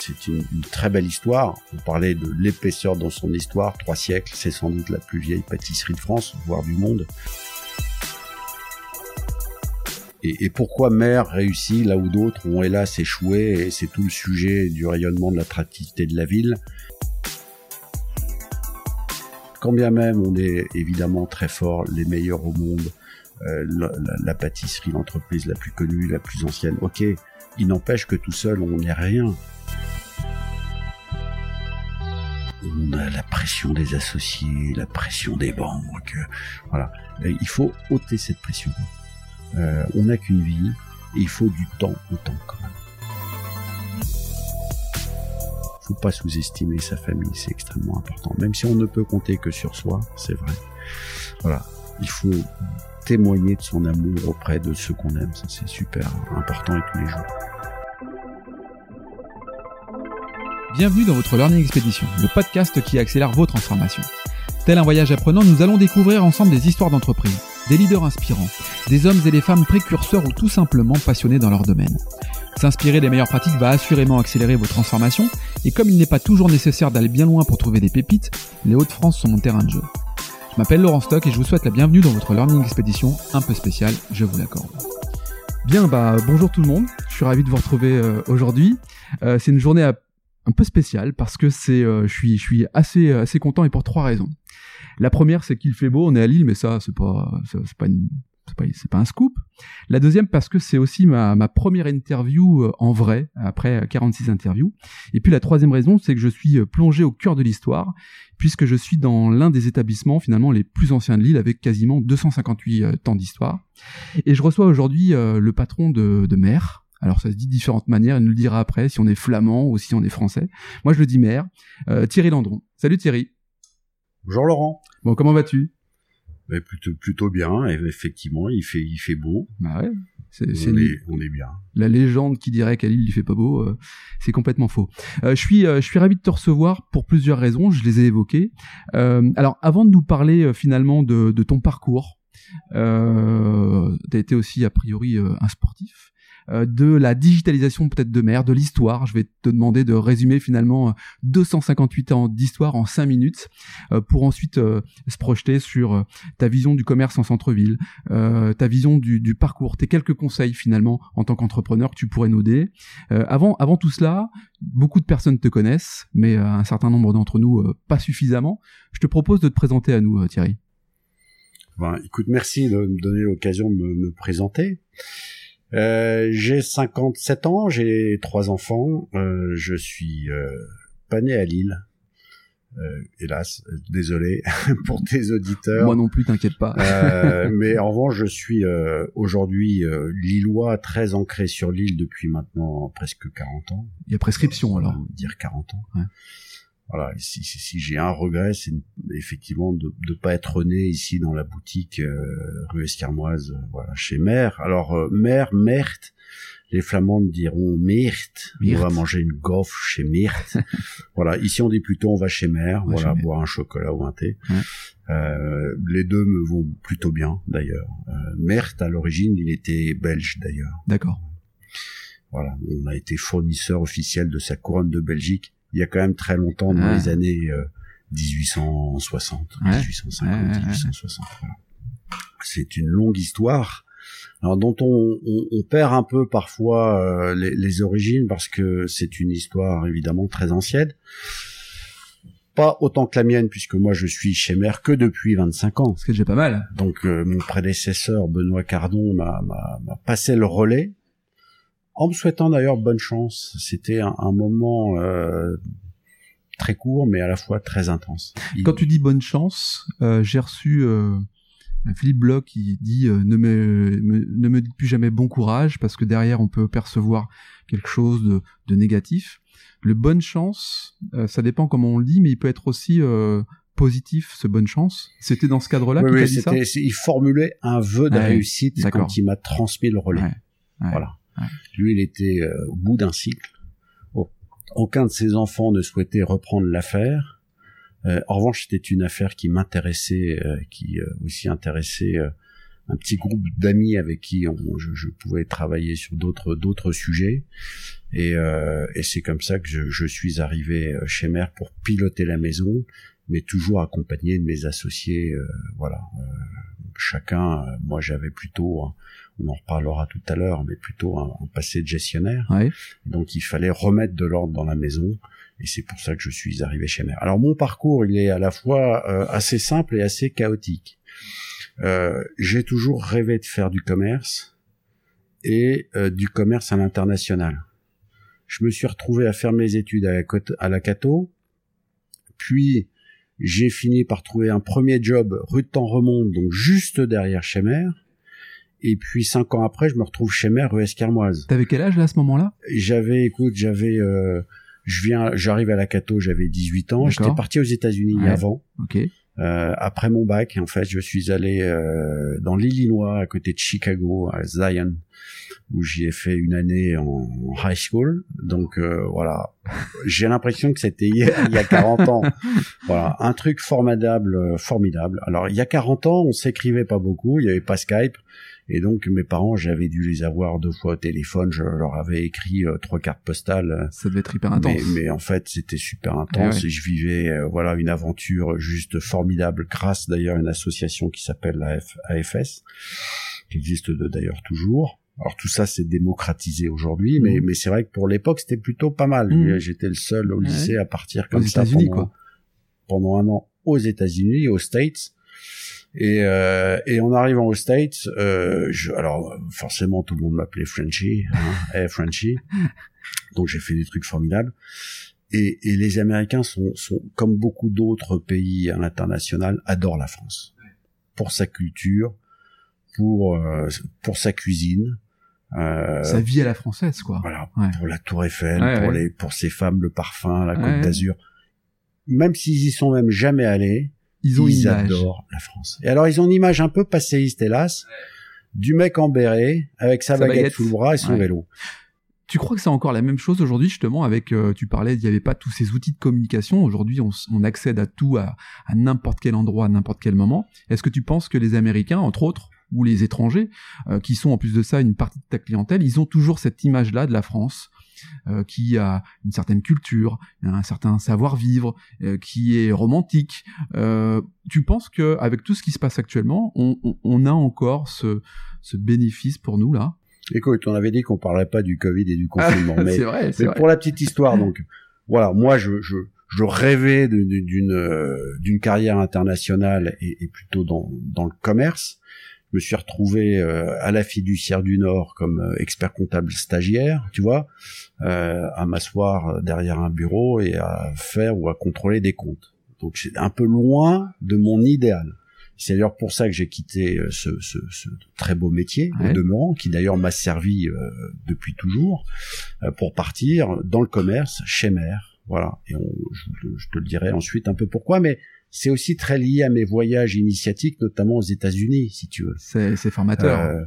C'est une, très belle histoire. On parlait de l'épaisseur dans son histoire, trois siècles, c'est sans doute la plus vieille pâtisserie de France, voire du monde. Et, pourquoi Mère réussit là où d'autres ont hélas échoué, et c'est tout le sujet du rayonnement de l'attractivité de la ville. Quand bien même on est évidemment très fort, les meilleurs au monde, la, la- pâtisserie, l'entreprise la plus connue, la plus ancienne, ok, il n'empêche que tout seul on n'est rien. On a la pression des associés, la pression des banques, voilà. Il faut ôter cette pression. Euh, on n'a qu'une vie et il faut du temps au temps quand même. Faut pas sous-estimer sa famille, c'est extrêmement important. Même si on ne peut compter que sur soi, c'est vrai. Voilà, il faut témoigner de son amour auprès de ceux qu'on aime, ça c'est super important et tous les jours. Bienvenue dans votre Learning Expedition, le podcast qui accélère vos transformations. Tel un voyage apprenant, nous allons découvrir ensemble des histoires d'entreprise, des leaders inspirants, des hommes et des femmes précurseurs ou tout simplement passionnés dans leur domaine. S'inspirer des meilleures pratiques va assurément accélérer vos transformations, et comme il n'est pas toujours nécessaire d'aller bien loin pour trouver des pépites, les Hauts-de-France sont mon terrain de jeu. Je m'appelle Laurent Stock et je vous souhaite la bienvenue dans votre Learning Expedition un peu spéciale, je vous l'accorde. Bien, bah bonjour tout le monde, je suis ravi de vous retrouver euh, aujourd'hui. Euh, c'est une journée un peu spécial parce que c'est, euh, je suis, assez, assez content et pour trois raisons. La première, c'est qu'il fait beau, on est à Lille, mais ça, c'est pas, c'est pas, c'est pas un scoop. La deuxième, parce que c'est aussi ma, ma première interview euh, en vrai, après 46 interviews. Et puis la troisième raison, c'est que je suis euh, plongé au cœur de l'histoire, puisque je suis dans l'un des établissements finalement les plus anciens de Lille, avec quasiment 258 euh, temps d'histoire. Et je reçois aujourd'hui euh, le patron de, de Mer. Alors ça se dit de différentes manières, il nous le dira après, si on est flamand ou si on est français. Moi je le dis Mer. Euh, Thierry Landron. Salut Thierry. Bonjour Laurent. Bon, comment vas-tu? Mais plutôt, plutôt bien, et effectivement, il fait, il fait beau. Bah ouais. C'est, On est, on est bien. la légende qui dirait qu'à Lille il fait pas beau, euh, c'est complètement faux. Euh, je suis, euh, je suis ravi de te recevoir pour plusieurs raisons. Je les ai évoquées. Euh, alors, avant de nous parler euh, finalement de, de ton parcours, euh, tu as été aussi a priori euh, un sportif. Euh, de la digitalisation peut-être de mer, de l'histoire. Je vais te demander de résumer finalement euh, 258 ans d'histoire en 5 minutes euh, pour ensuite euh, se projeter sur euh, ta vision du commerce en centre-ville, euh, ta vision du, parcours, tes quelques conseils finalement en tant qu'entrepreneur que tu pourrais nous donner. Euh, avant, avant tout cela, beaucoup de personnes te connaissent, mais euh, un certain nombre d'entre nous euh, pas suffisamment. Je te propose de te présenter à nous, euh, Thierry. Ben, écoute, merci de me donner l'occasion de me présenter. Euh, j'ai 57 ans, j'ai trois enfants. Euh, je suis euh, pas né à Lille. Euh, hélas, désolé pour tes auditeurs. Moi non plus, t'inquiète pas. Euh, mais en revanche, je suis euh, aujourd'hui euh, lillois, très ancré sur l'île depuis maintenant presque 40 ans. Il y a prescription alors. Dire 40 ans. Ouais. Voilà, et si, si, si j'ai un regret, c'est effectivement de ne pas être né ici dans la boutique euh, rue Escarmoise, euh, voilà, chez Mère. Alors, euh, Mère, Merte, les Flamands diront Myrte, on va manger une gaufre chez Myrte. voilà, ici on dit plutôt on va chez Mère, On va voilà, boire un chocolat ou un thé. Ouais. Euh, les deux me vont plutôt bien d'ailleurs. Euh, à l'origine, il était belge d'ailleurs. D'accord. Voilà, on a été fournisseur officiel de sa couronne de Belgique il y a quand même très longtemps, dans Ouais. les années euh, 1860, Ouais. 1850, Ouais, ouais, ouais. 1860. voilà. C'est une longue histoire, alors dont on, on- on perd un peu parfois euh, les, les origines parce que c'est une histoire évidemment très ancienne. Pas autant que la mienne puisque moi je suis chez Mère que depuis 25 ans. Ce est déjà pas mal. Donc euh, mon prédécesseur Benoît Cardon m'a passé le relais en me souhaitant d'ailleurs bonne chance. C'était un, un moment euh, très court mais à la fois très intense. Il- Quand tu dis bonne chance, euh, j'ai reçu euh, Philippe Bloch qui dit euh, ne, me, me- ne me dites plus jamais bon courage parce que derrière on peut percevoir quelque chose de, de négatif. Le bonne chance, euh, ça dépend comment on le dit, mais il peut être aussi euh, positif ce bonne chance. C'était dans ce cadre-là Oui, qu'il oui, dit ça? il formulait un vœu de réussite quand il m'a transmis le relais. Ouais, ouais, voilà. Lui, il était euh, au bout d'un cycle. Au- Aucun de ses enfants ne souhaitait reprendre l'affaire. Euh, en revanche, c'était une affaire qui m'intéressait, euh, qui euh, aussi intéressait euh, un petit groupe d'amis avec qui je, je, pouvais travailler sur d'autres d'autres sujets. Et, et c'est comme ça que je, je, suis arrivé chez Mère pour piloter la maison, mais toujours accompagné de mes associés. Voilà, chacun. Moi, j'avais plutôt, on en reparlera tout à l'heure, mais plutôt un, un passé de gestionnaire. Ouais. Donc, il fallait remettre de l'ordre dans la maison. Et c'est pour ça que je suis arrivé chez Mère. Alors, mon parcours, il est à la fois assez simple et assez chaotique. Euh, j'ai toujours rêvé de faire du commerce et euh, du commerce à l'international. Je me suis retrouvé à faire mes études à la, à la Cato, puis j'ai fini par trouver un premier job rue de Temps Remonte, donc juste derrière chez Mère. Et puis cinq ans après, je me retrouve chez Mère rue Escarmoise. T'avais quel âge là à ce moment-là? J'avais, écoute, j'avais, euh, je viens, j'arrive à la Cato, j'avais 18 ans. J'étais parti aux États-Unis ouais. avant. Ok. Euh, après mon bac, en fait, je suis allé euh, dans l'Illinois, à côté de Chicago, à Zion, où j'y ai fait une année en high school. Donc euh, voilà, j'ai l'impression que c'était il y a 40 ans. Voilà, un truc formidable, euh, formidable. Alors il y a 40 ans, on s'écrivait pas beaucoup, il y avait pas Skype. Et donc mes parents, j'avais dû les avoir deux fois au téléphone. Je leur avais écrit euh, trois cartes postales. Ça devait être hyper intense. Mais, mais en fait, c'était super intense Eh ouais. et je vivais euh, voilà une aventure juste formidable grâce d'ailleurs à une association qui s'appelle la F- AFS, qui existe d'ailleurs toujours. Alors tout ça c'est démocratisé aujourd'hui, mais, Mhm. mais c'est vrai que pour l'époque c'était plutôt pas mal. Mhm. J'étais le seul au Ouais. lycée à partir Aux comme ça États-Unis, pendant, quoi. pendant un an aux États-Unis, aux States. Et, euh, et en arrivant aux States, euh, je, alors forcément tout le monde m'appelait Frenchy, hein, hey Frenchy. Donc j'ai fait des trucs formidables. Et, et les Américains sont, sont comme beaucoup d'autres pays à l'international adorent la France pour sa culture, pour euh, pour sa cuisine. Euh, Sa vie à la française, quoi. voilà, Ouais. pour la Tour Eiffel, Ouais, pour ouais. les pour ces femmes, le parfum, la Côte d'Azur. Même s'ils y sont même jamais allés, Ils ont une ils image. adorent la France. Et alors ils ont une image un peu passéiste hélas, du mec en béret avec sa, Sa baguette, baguette. sous le bras et son Ouais. vélo. Tu crois que c'est encore la même chose aujourd'hui justement avec euh, tu parlais il n'y avait pas tous ces outils de communication aujourd'hui on accède à tout à, à n'importe quel endroit à n'importe quel moment est-ce que tu penses que les Américains entre autres ou les étrangers euh, qui sont en plus de ça une partie de ta clientèle ils ont toujours cette image là de la France euh, qui a une certaine culture un certain savoir-vivre euh, qui est romantique. Euh, tu penses que avec tout ce qui se passe actuellement on, on- on a encore ce, ce bénéfice pour nous là? Écoute, on avait dit qu'on parlerait pas du Covid et du confinement, mais, c'est vrai mais vrai. pour la petite histoire, donc voilà, moi je je, je rêvais d'une d'une carrière internationale et, et plutôt dans dans le commerce. Je me suis retrouvé euh, à la fiduciaire du Nord comme euh, expert comptable stagiaire, tu vois, euh, à m'asseoir derrière un bureau et à faire ou à contrôler des comptes. Donc c'est un peu loin de mon idéal. C'est d'ailleurs pour ça que j'ai quitté ce, ce, ce très beau métier, Ouais. au demeurant, qui d'ailleurs m'a servi euh, depuis toujours, euh, pour partir dans le commerce chez Mère. Voilà. Et on, je, je te le dirai ensuite un peu pourquoi, mais c'est aussi très lié à mes voyages initiatiques, notamment aux États-Unis, si tu veux. c'est formateur Euh,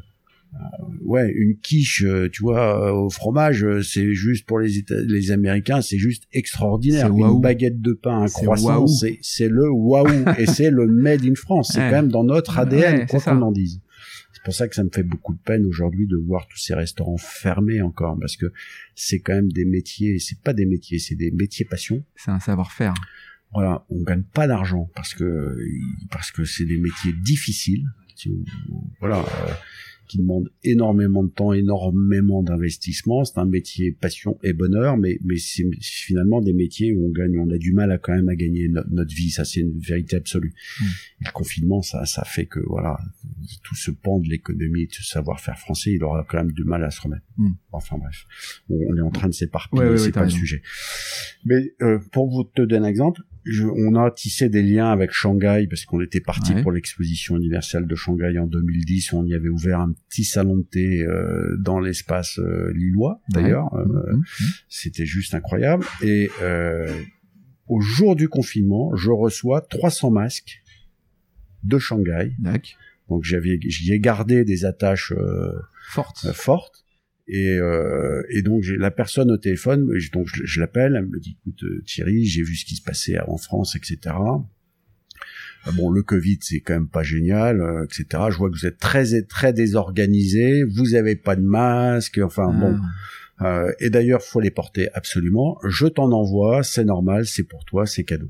euh, ouais, une quiche, euh, tu vois, euh, au fromage, c'est juste pour les Éta- les Américains, c'est juste extraordinaire. Une baguette de pain, un croissant, c'est le waouh et c'est le made in France. C'est Ouais. quand même dans notre ADN, Ouais, quoi qu'on en dise. C'est pour ça que ça me fait beaucoup de peine aujourd'hui de voir tous ces restaurants fermés encore, parce que c'est quand même des métiers, c'est pas des métiers, c'est des métiers passion. c'est un savoir-faire Voilà, on gagne pas d'argent parce que parce que c'est des métiers difficiles. Tu- Voilà, euh, qui demandent énormément de temps, énormément d'investissement. C'est un métier passion et bonheur, mais mais c'est finalement des métiers où on gagne, on a du mal à quand même à gagner no- notre vie. Ça, c'est une vérité absolue. Mm. Et le confinement, ça ça fait que voilà, tout ce pan de l'économie, et de ce savoir-faire français, il aura quand même du mal à se remettre. Mm. Enfin bref, on, on est en train de s'éparpiller, Ouais, ouais, c'est ouais, pas le sujet. Mais euh, pour vous te donner un exemple, je, on a tissé des liens avec Shanghai parce qu'on était parti Ouais. pour l'exposition universelle de Shanghai en 2010. On y avait ouvert un petit salon de thé euh, dans l'espace euh, lillois. D'ailleurs, Ouais. Euh, Mhm. c'était juste incroyable. Et euh, au jour du confinement, je reçois 300 masques de Shanghai. Donc j'avais, j'y ai gardé des attaches euh, Forte. Et, euh, et donc j'ai la personne au téléphone, je- donc je, je l'appelle, elle me dit écoute euh, Thierry, j'ai vu ce qui se passait en France, etc. Ah bon, le Covid, c'est quand même pas génial, euh, etc. Je vois que vous êtes très très désorganisé, vous avez pas de masque, enfin bon. Ah. Euh, et d'ailleurs, faut les porter absolument. Je t'en envoie, c'est normal, c'est pour toi, c'est cadeau.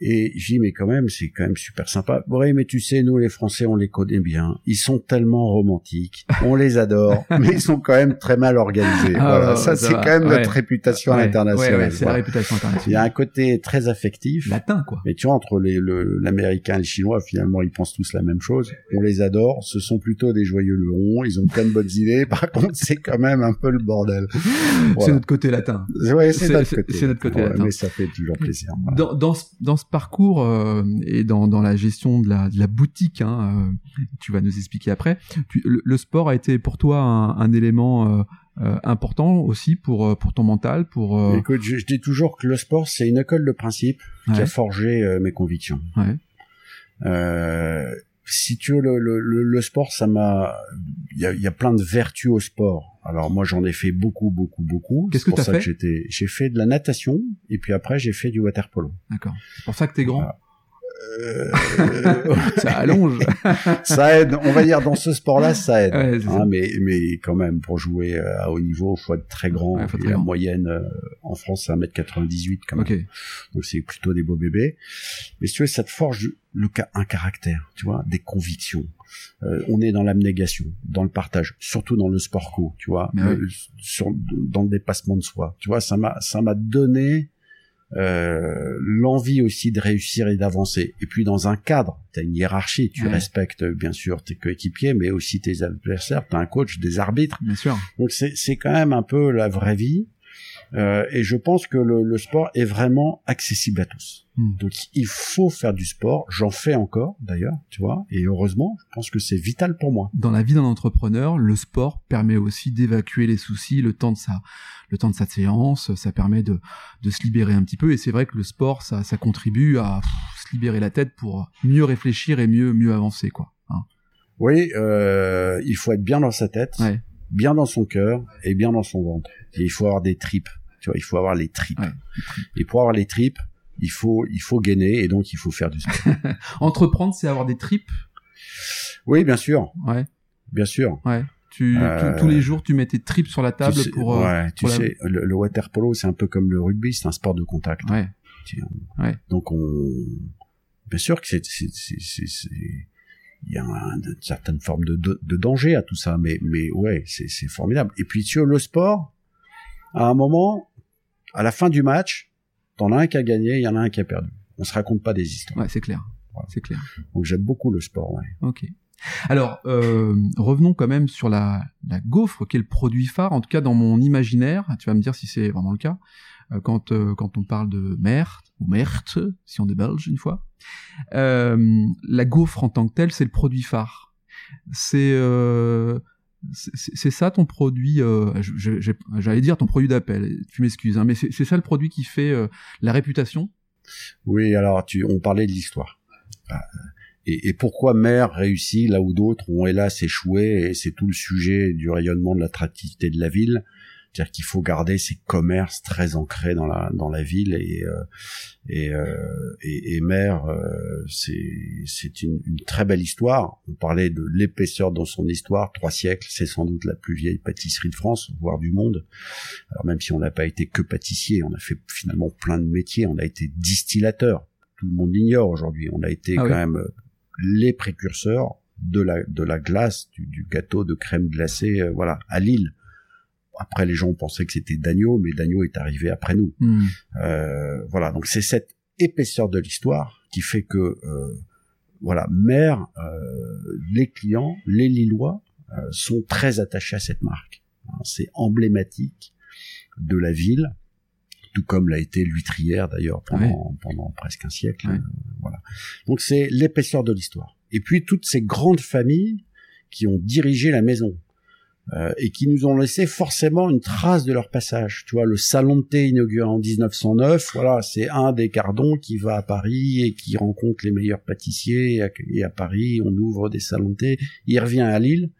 Et je dis, mais quand même, c'est quand même super sympa. Oui, mais tu sais, nous, les Français, on les connaît bien. Ils sont tellement romantiques. On les adore, mais ils sont quand même très mal organisés. Ah, voilà. ça, ça c'est quand même Ouais. notre réputation Ouais, internationale. ouais, c'est la réputation Il y a internationale. un côté très affectif. Latin, quoi. Mais tu vois, entre les- l'américain et le chinois, finalement, ils pensent tous la même chose. On les adore. Ce sont plutôt des joyeux lurons. Ils ont plein de bonnes idées. Par contre, c'est quand même un peu le bordel. C'est notre côté latin. Ouais, c'est notre côté. c'est notre côté Ouais, latin. Mais ça fait toujours plaisir. Dans, dans, ce, dans ce parcours euh, et dans, dans la gestion de la, de la boutique, hein, euh, tu vas nous expliquer après, tu- le, le sport a été pour toi un, un élément euh, important aussi pour, pour ton mental, pour... Écoute, je, je dis toujours que le sport, c'est une école de principe qui a forgé mes convictions. ouais. Si tu veux, le, le, sport, ça m'a... Il y a, il y a plein de vertus au sport. Alors moi, j'en ai fait beaucoup, beaucoup, beaucoup. Qu'est-ce C'est que pour t'as ça fait j'étais, J'ai fait de la natation, et puis après, j'ai fait du water polo. D'accord. C'est pour ça que t'es grand. Voilà. Euh, Ça allonge. ça aide, on va dire dans ce sport-là, ça aide. Ouais, c'est ça. Hein, mais mais quand même pour jouer euh, à haut niveau, faut être très grand. Ouais, faut être Et très la grand. moyenne euh, en France, c'est 1m98 quand même. Donc c'est plutôt des beaux bébés. Mais si tu veux, ça te forge le un caractère, tu vois, des convictions. Euh, on est dans l'abnégation, dans le partage, surtout dans le sport co, tu vois, le- sur, dans le dépassement de soi. Tu vois, ça m'a ça m'a donné euh, l'envie aussi de réussir et d'avancer. Et puis dans un cadre, tu as une hiérarchie, tu Ouais. respectes bien sûr tes coéquipiers, mais aussi tes adversaires, tu as un coach, des arbitres. Bien sûr. Donc c'est c'est quand même un peu la vraie vie. Euh, et je pense que le, le sport est vraiment accessible à tous. Hmm. Donc il faut faire du sport. J'en fais encore d'ailleurs, tu vois. Et heureusement, je pense que c'est vital pour moi. Dans la vie d'un entrepreneur, le sport permet aussi d'évacuer les soucis, le temps de sa, le temps de sa séance, ça permet de, de se libérer un petit peu. Et c'est vrai que le sport, ça, ça contribue à pff, se libérer la tête pour mieux réfléchir et mieux, mieux avancer, quoi. Hein. Oui, euh, il faut être bien dans sa tête, Ouais. bien dans son cœur et bien dans son ventre. Et il faut avoir des tripes. Tu vois, il faut avoir les tripes. Ouais, Et pour avoir les tripes, il faut il faut gainer et donc il faut faire du sport. Entreprendre, c'est avoir des tripes? oui, bien sûr, Ouais, bien sûr. ouais. Tu, Euh, tous- les jours, tu mets tes tripes sur la table Tu sais- pour. euh, tu la- sais, le, le water polo, c'est un peu comme le rugby, c'est un sport de contact. Ouais. Tu- Ouais. Donc on, bien sûr que c'est, il y a un- une certaine forme de, de, de danger à tout ça, mais, mais ouais, c'est, formidable. Et puis sur le sport, à un moment, à la fin du match, t'en as un qui a gagné, il y en a un qui a perdu. On se raconte pas des histoires. Ouais, c'est clair. Voilà. C'est clair. Donc j'aime beaucoup le sport. Ouais. Ok. Alors, euh, revenons quand même sur la, la gaufre, qui est le produit phare, en tout cas dans mon imaginaire. Tu vas me dire si c'est vraiment le cas. Euh, quand, euh, quand on parle de Mert, ou Mert, si on est belge une fois, euh, la gaufre en tant que telle, c'est le produit phare. C'est euh, c'est ça ton produit, euh, j'allais dire ton produit d'appel, tu m'excuses, hein, mais c'est ça le produit qui fait euh, la réputation? Oui, alors tu, on parlait de l'histoire. Et, et pourquoi Mère réussit là où d'autres ont hélas échoué, et c'est tout le sujet du rayonnement de l'attractivité de la ville. C'est-à-dire qu'il faut garder ces commerces très ancrés dans la dans la ville et euh, et, euh, et, et Mère, euh, c'est c'est une, une très belle histoire. On parlait de l'épaisseur dans son histoire, trois siècles, c'est sans doute la plus vieille pâtisserie de France, voire du monde. Alors même si on n'a pas été que pâtissier, on a fait finalement plein de métiers. On a été distillateur. Tout le monde l'ignore aujourd'hui. On a été Ah quand oui. même euh, les précurseurs de la de la glace, du, du gâteau de crème glacée, euh, voilà, à Lille. Après, les gens pensaient que c'était Dagneau, mais Dagneau est arrivé après nous. Hmm. Euh, voilà, donc c'est cette épaisseur de l'histoire qui fait que, euh, voilà, Mère, euh, les clients, les Lillois euh, sont très attachés à cette marque. Hein, C'est emblématique de la ville, tout comme l'a été l'huîtrière d'ailleurs pendant, pendant presque un siècle. Ouais. euh, voilà. Donc c'est l'épaisseur de l'histoire. Et puis toutes ces grandes familles qui ont dirigé la maison euh, et qui nous ont laissé forcément une trace de leur passage. Tu vois, le salon de thé inauguré en 1909, voilà, c'est un des cardons qui va à Paris et qui rencontre les meilleurs pâtissiers. Et à, Paris, on ouvre des salons de thé. Il revient à Lille.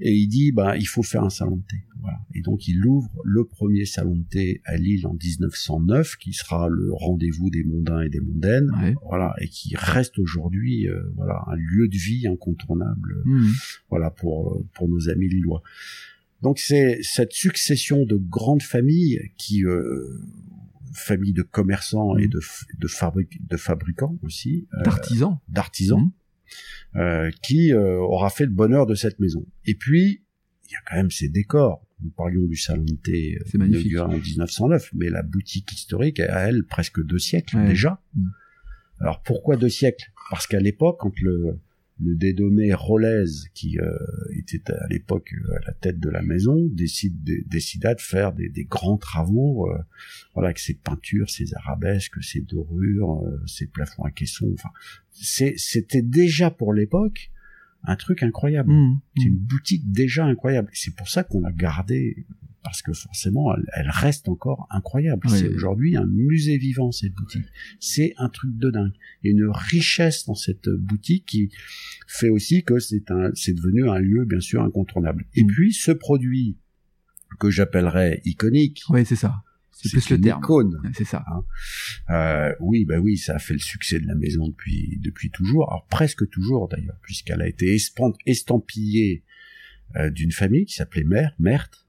Et il dit bah il faut faire un salon de thé. Voilà. Et donc il ouvre le premier salon de thé à Lille en 1909, qui sera le rendez-vous des mondains et des mondaines, voilà, et qui reste aujourd'hui euh, voilà un lieu de vie incontournable, Mmh. voilà pour pour nos amis lillois. Donc c'est cette succession de grandes familles qui euh, familles de commerçants et Mhm. de de, fabric- de fabricants aussi, euh, D'artisans. d'artisans, Mhm. Euh, qui euh, aura fait le bonheur de cette maison. Et puis, il y a quand même ces décors. Nous parlions du salon de thé euh, inauguré en 1909, mais la boutique historique a, elle, presque deux siècles Ouais. déjà. Mm. Alors, pourquoi deux siècles? Parce qu'à l'époque, quand le, le dénommé Rollez, qui euh, était à l'époque euh, à la tête de la maison, décide, dé- décida de faire des, des grands travaux, euh, voilà, avec ses peintures, ses arabesques, ses dorures, euh, ses plafonds à caissons, enfin, c'est- c'était déjà pour l'époque un truc incroyable. Mmh. C'est une boutique déjà incroyable. C'est pour ça qu'on l'a gardée, parce que forcément, elle, elle reste encore incroyable. Oui. C'est aujourd'hui un musée vivant, cette boutique. C'est un truc de dingue. Il y a une richesse dans cette boutique qui fait aussi que c'est un, c'est devenu un lieu, bien sûr, incontournable. Et Mm. puis, ce produit que j'appellerais iconique, Oui, c'est ça. C'est plus le terme. icône. C'est ça. Euh, oui, bah oui, ça a fait le succès de la maison depuis depuis toujours, alors presque toujours d'ailleurs, puisqu'elle a été estampillée euh, d'une famille qui s'appelait Mère, Merthe,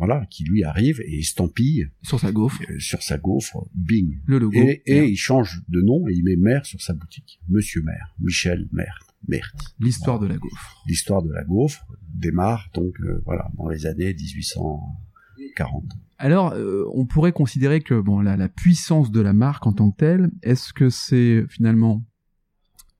voilà, qui lui arrive et estampille Sur sa gaufre, euh, sur sa gaufre Bing. le logo. Et, il change de nom et il met Mère sur sa boutique. Monsieur Mère, Michel Merthe. L'histoire de la gaufre. L'histoire de la gaufre démarre donc euh, voilà dans les années 1840. Alors, euh, on pourrait considérer que bon, la, la puissance de la marque en tant que telle, est-ce que c'est finalement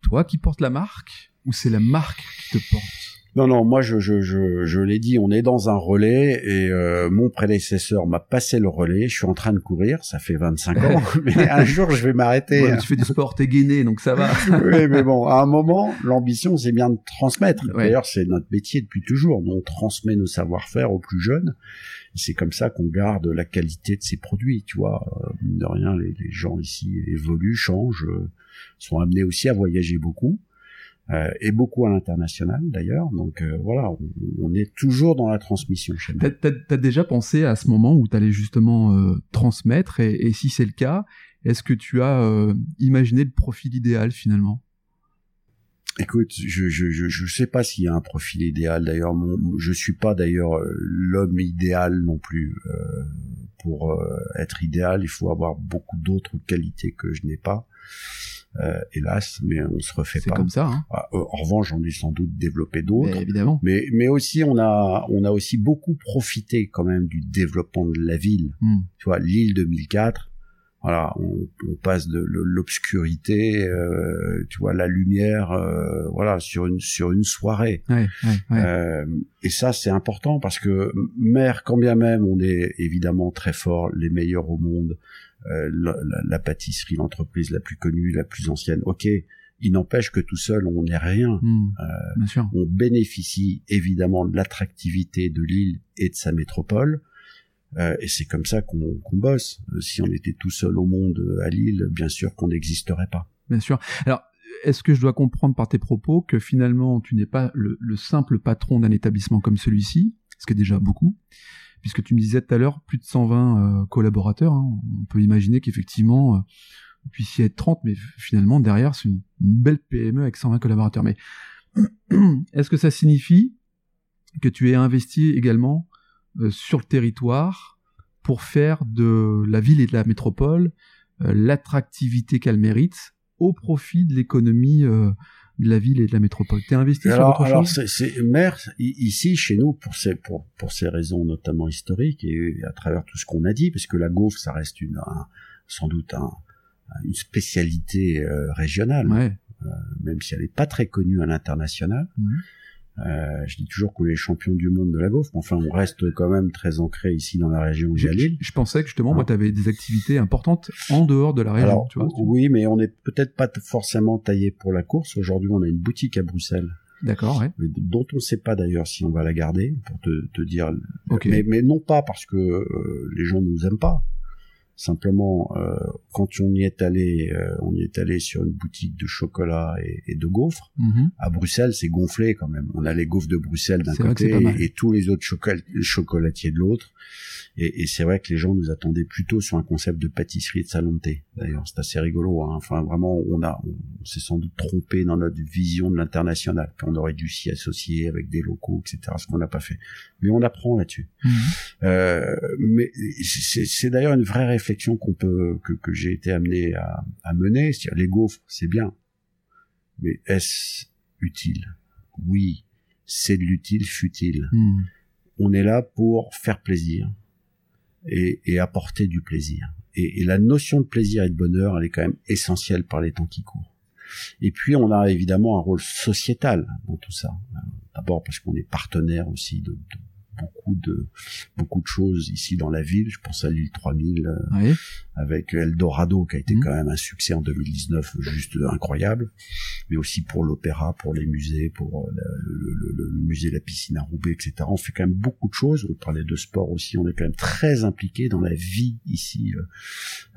toi qui portes la marque ou c'est la marque qui te porte? Non, non, moi je, je, je, je l'ai dit, on est dans un relais et euh, mon prédécesseur m'a passé le relais. Je suis en train de courir, ça fait 25 ans, mais un jour je vais m'arrêter. Ouais, mais Tu fais du sport, t'es gainé, donc ça va. oui, mais bon, à un moment, l'ambition c'est bien de transmettre. Ouais. D'ailleurs, c'est notre métier depuis toujours. On transmet nos savoir-faire aux plus jeunes. C'est comme ça qu'on garde la qualité de ces produits, tu vois. Euh, mine de rien, les, les gens ici évoluent, changent, euh, sont amenés aussi à voyager beaucoup. Euh, et beaucoup à l'international d'ailleurs. Donc euh, voilà, on, on est toujours dans la transmission chez nous. T'as, t'as- t'as déjà pensé à ce moment où t'allais justement euh, transmettre et, et si c'est le cas, est-ce que tu as euh, imaginé le profil idéal finalement? Écoute, je je je je sais pas s'il y a un profil idéal. D'ailleurs, mon, je suis pas d'ailleurs l'homme idéal non plus. Euh, pour euh, être idéal, il faut avoir beaucoup d'autres qualités que je n'ai pas. Euh, hélas, mais on se refait C'est pas. comme ça, hein Ah, euh, en revanche, j'en ai sans doute développé d'autres. Mais évidemment. Mais, mais aussi, on a, on a aussi beaucoup profité quand même du développement de la ville. Hmm. Tu vois, l'île 2004, voilà, on, on passe de l'obscurité, euh, tu vois, la lumière, euh, voilà, sur une sur une soirée. Ouais, ouais, ouais. Euh, et ça, c'est important parce que mer, quand bien même on est évidemment très fort, les meilleurs au monde, la, la- la pâtisserie, l'entreprise la plus connue, la plus ancienne. Ok, il n'empêche que tout seul, on n'est rien. Hmm. Bien sûr. On bénéficie évidemment de l'attractivité de l'île et de sa métropole. Euh, et c'est comme ça qu'on qu'on bosse. Euh, si on était tout seul au monde euh, à Lille, bien sûr qu'on n'existerait pas. Bien sûr. Alors, est-ce que je dois comprendre par tes propos que finalement tu n'es pas le, le simple patron d'un établissement comme celui-ci, ce qui est déjà beaucoup, puisque tu me disais tout à l'heure plus de 120 euh, collaborateurs. hein. On peut imaginer qu'effectivement, euh, vous puissiez être 30, mais finalement derrière c'est une, belle PME avec 120 collaborateurs. Mais est-ce que ça signifie que tu es investi également euh, sur le territoire pour faire de la ville et de la métropole l'attractivité qu'elle mérite au profit de l'économie de la ville et de la métropole. T'es investi sur alors, autre alors chose? c'est, c'est maire ici chez nous pour ces pour pour ces raisons notamment historiques et à travers tout ce qu'on a dit, parce que la gaufre ça reste une un- sans doute un, une spécialité euh, régionale, Ouais. même si elle n'est pas très connue à l'international. Mhm. Euh, je dis toujours qu'on est champion du monde de la gaufre, mais enfin on reste quand même très ancré ici dans la région où Je, j'ai Lille. je pensais que justement, Ah. moi, tu avais des activités importantes en dehors de la région. Alors tu vois, oui, mais on n'est peut-être pas forcément taillé pour la course. Aujourd'hui, on a une boutique à Bruxelles, D'accord, ouais. dont on ne sait pas d'ailleurs si on va la garder, pour te, te dire. Mais non pas parce que euh, les gens ne nous aiment pas. Simplement, euh, quand on y est allé, euh, on y est allé sur une boutique de chocolat et, de gaufres. Mhm. À Bruxelles, c'est gonflé quand même. On a les gaufres de Bruxelles d'un côté et, et, tous les autres chocolatiers de l'autre. Et, et c'est vrai que les gens nous attendaient plutôt sur un concept de pâtisserie et de salon de thé. D'ailleurs, c'est assez rigolo. Hein. Enfin, vraiment, on a, on, s'est sans doute trompé dans notre vision de l'international. On aurait dû s'y associer avec des locaux, etc. Ce qu'on n'a pas fait. Mais on apprend là-dessus. Mhm. Euh, mais c'est d'ailleurs une vraie réflexion qu'on peut, que, que j'ai été amené à, à mener. C'est-à-dire, les gaufres, c'est bien. Mais est-ce utile? Oui. C'est de l'utile futile. Mhm. On est là pour faire plaisir et, et apporter du plaisir. Et, et, la notion de plaisir et de bonheur, elle est quand même essentielle par les temps qui courent. Et puis, on a évidemment un rôle sociétal dans tout ça. D'abord parce qu'on est partenaire aussi de, de beaucoup de beaucoup de choses ici dans la ville. Je pense à l'île 3000 oui. avec Eldorado qui a été Mhm. quand même un succès en 2019 juste incroyable, mais aussi pour l'opéra, pour les musées, pour euh, le, le, le, le musée de la piscine à Roubaix, etc. On fait quand même beaucoup de choses. On parlait de sport aussi. On est quand même très impliqué dans la vie ici euh,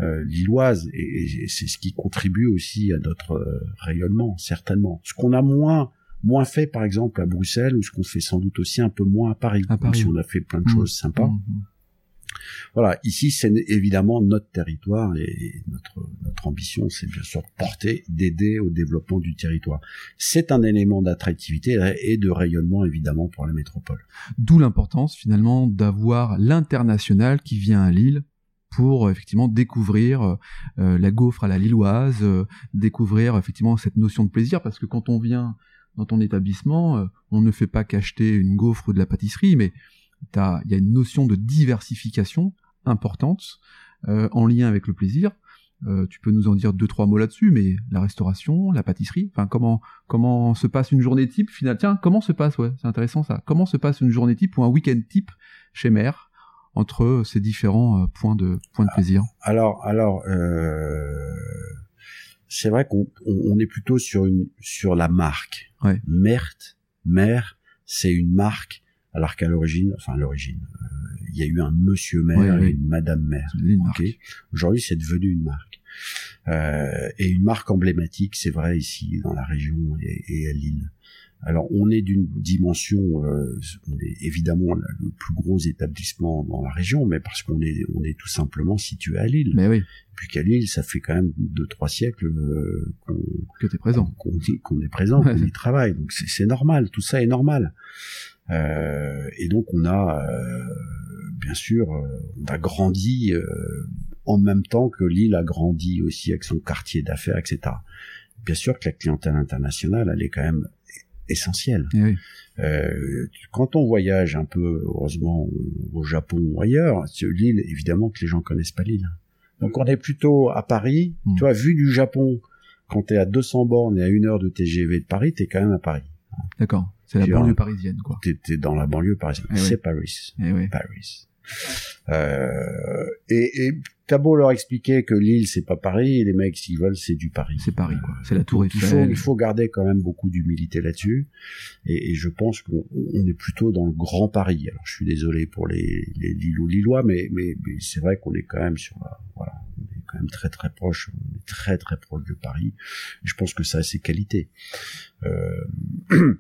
euh, lilloise et, et c'est ce qui contribue aussi à notre euh, rayonnement certainement. Ce qu'on a moins moins fait par exemple à Bruxelles ou ce qu'on fait sans doute aussi un peu moins à Paris, À même si on a fait plein de Mhm. choses sympas. Mhm. Voilà, ici c'est évidemment notre territoire et notre notre ambition, c'est bien sûr porter, d'aider au développement du territoire. C'est un élément d'attractivité et de rayonnement évidemment pour la métropole. D'où l'importance finalement d'avoir l'international qui vient à Lille pour euh, effectivement découvrir euh, la gaufre à la lilloise, euh, découvrir effectivement cette notion de plaisir, parce que quand on vient dans ton établissement, euh, on ne fait pas qu'acheter une gaufre ou de la pâtisserie, mais il y a une notion de diversification importante euh, en lien avec le plaisir. Euh, tu peux nous en dire deux trois mots là-dessus, mais la restauration, la pâtisserie, enfin comment comment se passe une journée type finalement Tiens, comment se passe ouais, c'est intéressant ça. Comment se passe une journée type ou un week-end type chez Mère entre ces différents euh, points de points de plaisir? Alors, alors, c'est vrai qu'on on, on est plutôt sur une sur la marque. Ouais. Mert, Mère, c'est une marque, alors qu'à l'origine, enfin à l'origine, euh, il y a eu un Monsieur Ouais, et une Madame Mère. C'est une marque. Ok. Aujourd'hui, c'est devenu une marque. Euh, et une marque emblématique, c'est vrai, ici, dans la région et, et à Lille. Alors, on est d'une dimension, euh, on est évidemment le plus gros établissement dans la région, mais parce qu'on est, on est tout simplement situé à Lille. Mais oui, Puis qu'à Lille, ça fait quand même deux, trois siècles euh, qu'on que t'es présent. qu'on est présent, qu'on y travaille. Donc c'est c'est normal, tout ça est normal. Euh, et donc on a, euh, bien sûr, euh, on a grandi euh, en même temps que Lille a grandi aussi avec son quartier d'affaires, etc. Bien sûr que la clientèle internationale, elle est quand même essentielle. Eh oui. Euh, quand on voyage un peu, heureusement, au Japon ou ailleurs, l'île, évidemment que les gens connaissent pas l'île. Donc on est plutôt à Paris. Mm. Tu vois, vu du Japon, quand t'es à 200 bornes et à une heure de TGV de Paris, t'es quand même à Paris. D'accord. C'est la banlieue euh, parisienne, quoi. T'es, t'es dans la banlieue parisienne. Eh oui. C'est Paris. Eh oui. Paris. Euh, et, et t'as beau leur expliquer que l'île c'est pas Paris, et les mecs s'ils veulent c'est du Paris. C'est Paris, quoi. C'est la Tour Donc, il Eiffel. faut, il faut garder quand même beaucoup d'humilité là-dessus. Et, et je pense qu'on on est plutôt dans le grand Paris. Alors, je suis désolé pour les, les Lillois, Lillois, mais, mais, mais c'est vrai qu'on est quand même sur la, voilà, on est quand même très très proche, on est très très proche de Paris. Et je pense que ça a ses qualités. Euh,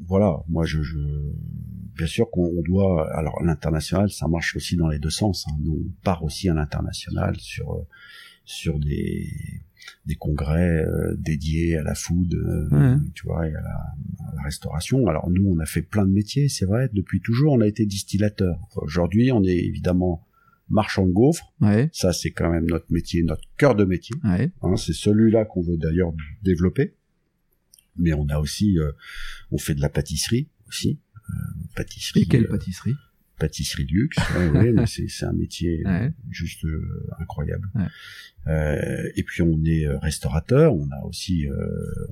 voilà, moi je, je bien sûr qu'on on doit alors l'international ça marche aussi dans les deux sens. Hein. Nous on part aussi à l'international sur euh, sur des des congrès euh, dédiés à la food, euh, Ouais. tu vois, et à la, à la restauration. Alors nous, on a fait plein de métiers, c'est vrai. Depuis toujours, on a été distillateur. Aujourd'hui, on est évidemment marchand de gaufres. Ouais. Ça, c'est quand même notre métier, notre cœur de métier. Ouais. Hein, c'est celui-là qu'on veut d'ailleurs développer. Mais on a aussi, euh, on fait de la pâtisserie aussi. Euh, pâtisserie. Et quelle euh, pâtisserie pâtisserie de luxe. Ouais, ouais, mais c'est, un métier euh, Ouais. juste euh, incroyable. Euh, et puis on est restaurateur. On a aussi, euh,